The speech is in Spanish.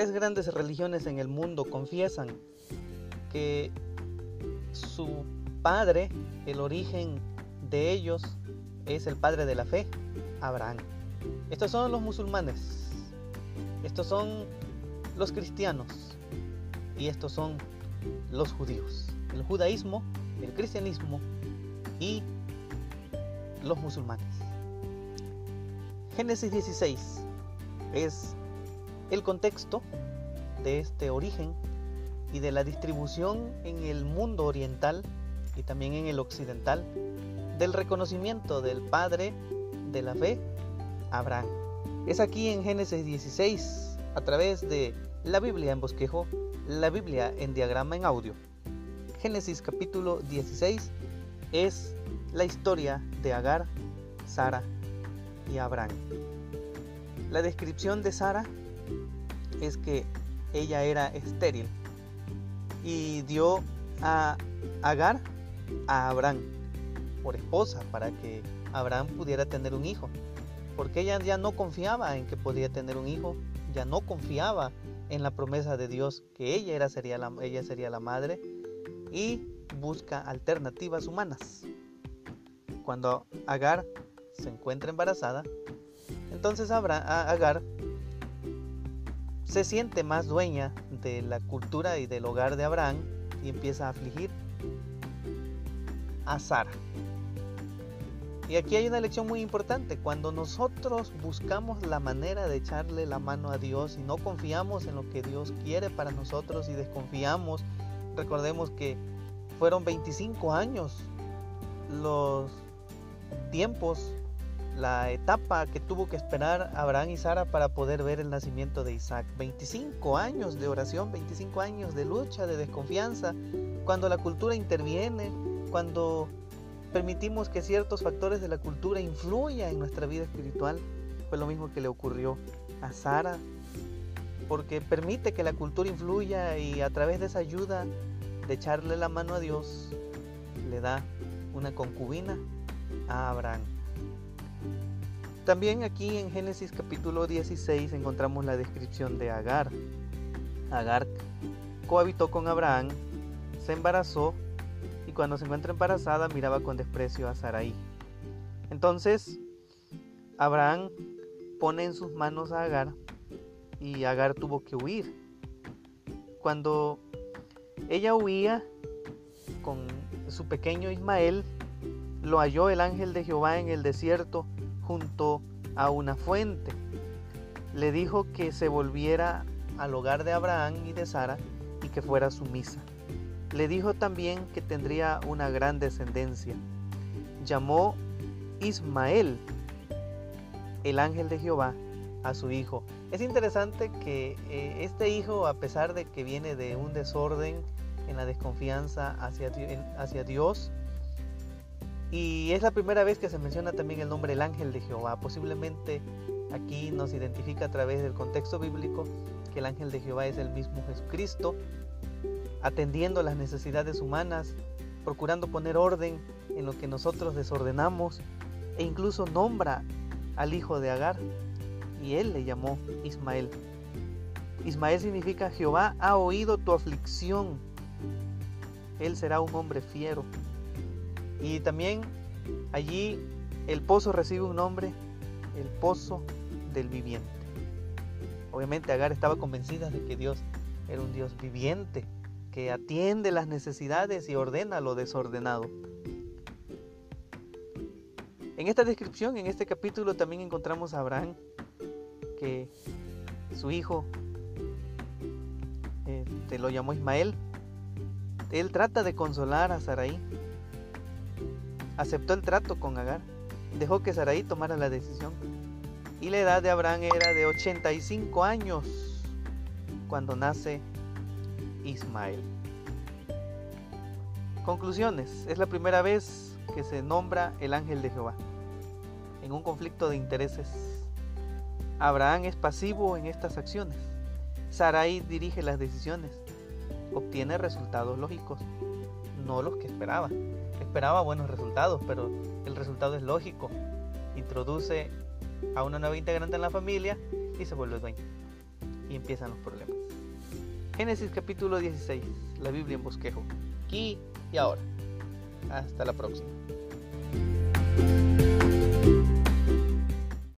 tres grandes religiones en el mundo confiesan que su padre, el origen de ellos, es el padre de la fe, Abraham. Estos son los musulmanes, estos son los cristianos y estos son los judíos. El judaísmo, el cristianismo y los musulmanes. Génesis 16 es el contexto de este origen y de la distribución en el mundo oriental y también en el occidental del reconocimiento del Padre de la fe, Abraham. Es aquí en Génesis 16, a través de la Biblia en bosquejo, la Biblia en diagrama en audio. Génesis capítulo 16 es la historia de Agar, Sara y Abraham. La descripción de Sara es que ella era estéril y dio a Agar a Abraham por esposa para que Abraham pudiera tener un hijo. Porque ella ya no confiaba en que podía tener un hijo, ya no confiaba en la promesa de Dios que ella, era, sería, la, ella sería la madre y busca alternativas humanas. Cuando Agar se encuentra embarazada, entonces Agar se siente más dueña de la cultura y del hogar de Abraham y empieza a afligir a Sara. Y aquí hay una lección muy importante. Cuando nosotros buscamos la manera de echarle la mano a Dios y no confiamos en lo que Dios quiere para nosotros y desconfiamos, recordemos que fueron 25 años los tiempos la etapa que tuvo que esperar Abraham y Sara para poder ver el nacimiento de Isaac. 25 años de oración, 25 años de lucha, de desconfianza, cuando la cultura interviene, cuando permitimos que ciertos factores de la cultura influyan en nuestra vida espiritual. Fue lo mismo que le ocurrió a Sara, porque permite que la cultura influya y a través de esa ayuda de echarle la mano a Dios, le da una concubina a Abraham. También aquí en Génesis capítulo 16 encontramos la descripción de Agar. Agar cohabitó con Abraham, se embarazó y cuando se encuentra embarazada miraba con desprecio a Sarai. Entonces Abraham pone en sus manos a Agar y Agar tuvo que huir. Cuando ella huía con su pequeño Ismael, lo halló el ángel de Jehová en el desierto junto a una fuente. Le dijo que se volviera al hogar de Abraham y de Sara y que fuera sumisa. Le dijo también que tendría una gran descendencia. Llamó Ismael, el ángel de Jehová, a su hijo. Es interesante que eh, este hijo, a pesar de que viene de un desorden en la desconfianza hacia, hacia Dios, y es la primera vez que se menciona también el nombre el ángel de Jehová. Posiblemente aquí nos identifica a través del contexto bíblico que el ángel de Jehová es el mismo Jesucristo, atendiendo las necesidades humanas, procurando poner orden en lo que nosotros desordenamos e incluso nombra al hijo de Agar y él le llamó Ismael. Ismael significa Jehová ha oído tu aflicción. Él será un hombre fiero. Y también allí el pozo recibe un nombre, el pozo del viviente. Obviamente Agar estaba convencida de que Dios era un Dios viviente, que atiende las necesidades y ordena lo desordenado. En esta descripción, en este capítulo, también encontramos a Abraham, que su hijo te este, lo llamó Ismael. Él trata de consolar a Sarai, aceptó el trato con Agar, dejó que Sarai tomara la decisión. Y la edad de Abraham era de 85 años cuando nace Ismael. Conclusiones. Es la primera vez que se nombra el ángel de Jehová en un conflicto de intereses. Abraham es pasivo en estas acciones. Sarai dirige las decisiones. Obtiene resultados lógicos, no los que esperaba Esperaba buenos resultados, pero el resultado es lógico. Introduce a una nueva integrante en la familia y se vuelve dueño. Y empiezan los problemas. Génesis capítulo 16, la Biblia en bosquejo. Aquí y ahora. Hasta la próxima.